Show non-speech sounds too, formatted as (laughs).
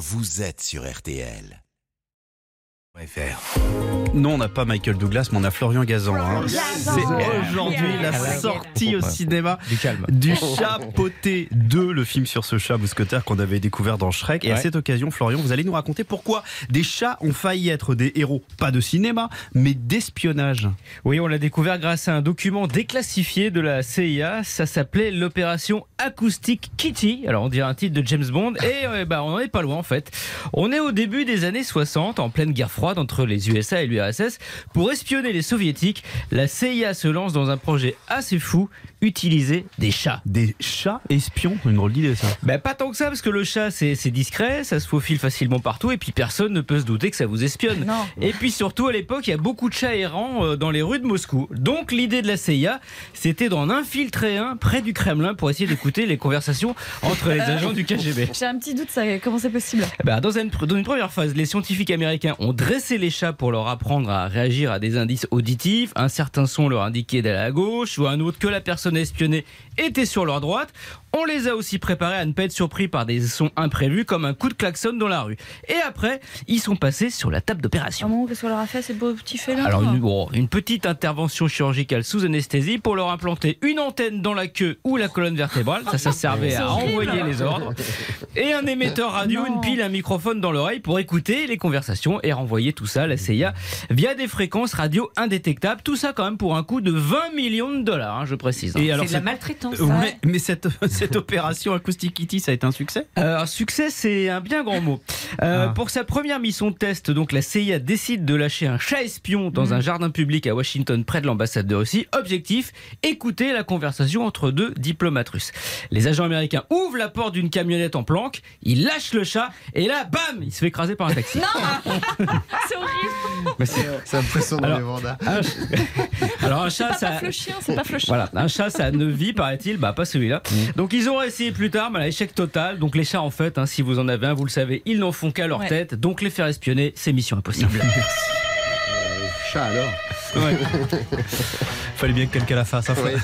vous êtes sur RTL. Non, on n'a pas Michael Douglas, mais on a Florian Gazan. hein. C'est aujourd'hui la sortie au cinéma Du calme. du Chat Poté 2, le film sur ce chat mousquetaire qu'on avait découvert dans Shrek. Et à cette occasion, Florian, vous allez nous raconter pourquoi des chats ont failli être des héros, pas de cinéma, mais d'espionnage. Oui, on l'a découvert grâce à un document déclassifié de la CIA. Ça s'appelait l'opération Acoustic Kitty. Alors, on dirait un titre de James Bond. Et bah, on n'en est pas loin, en fait. On est au début des années 60, en pleine guerre froide entre les USA et l'URSS. Pour espionner les soviétiques, la CIA se lance dans un projet assez fou utiliser des chats. Des chats espions, une drôle d'idée ça. Ben, pas tant que ça, parce que le chat, c'est discret, ça se faufile facilement partout, et puis personne ne peut se douter que ça vous espionne. Non. Et puis surtout, à l'époque, il y a beaucoup de chats errants euh, dans les rues de Moscou. Donc l'idée de la CIA, c'était d'en infiltrer un près du Kremlin pour essayer d'écouter les conversations entre les agents du KGB. J'ai un petit doute, ça, comment c'est possible? Ben, dans, une, dans une première phase, les scientifiques américains ont dressé les chats pour leur apprendre à réagir à des indices auditifs. Un certain son leur indiquait d'aller à gauche, ou un autre que la personne espionnée était sur leur droite. On les a aussi préparés à ne pas être surpris par des sons imprévus comme un coup de klaxon dans la rue. Et après, ils sont passés sur la table d'opération. moment, qu'est-ce qu'on leur a fait, ces beaux petits félins Alors une, bon, une petite intervention chirurgicale sous anesthésie pour leur implanter une antenne dans la queue ou la colonne vertébrale, ça ça servait à envoyer les ordres, et un émetteur radio, Non. une pile, un microphone dans l'oreille pour écouter les conversations et renvoyer tout ça à la CIA via des fréquences radio indétectables, tout ça quand même pour un coût de 20 millions de dollars, hein, je précise. Et alors, C'est de la maltraitance. Ouais, mais cette, cette opération Acoustic Kitty, ça a été un succès? Euh, succès, c'est un bien grand mot. Euh, Ah. Pour sa première mission de test, donc la CIA décide de lâcher un chat espion dans un jardin public à Washington, près de l'ambassade de Russie. Objectif écouter la conversation entre deux diplomates russes. Les agents américains ouvrent la porte d'une camionnette en planque, ils lâchent le chat et là, bam, il se fait écraser par un taxi. (laughs) C'est horrible Mais c'est- C'est impressionnant Alors- les Vandas. un ch- (laughs) Alors un chat, C'est pas ça. le chien, c'est pas le chien. Voilà, un chat ça a 9 vies, paraît-il, bah pas celui-là. Mm. Donc ils ont essayé plus tard, mais à échec total. Donc les chats, en fait, hein, si vous en avez un, vous le savez, ils n'en font qu'à leur Ouais. tête. Donc les faire espionner, c'est mission impossible. (laughs) Chat alors. (laughs) Fallait bien que quelqu'un la fasse. hein. Ouais.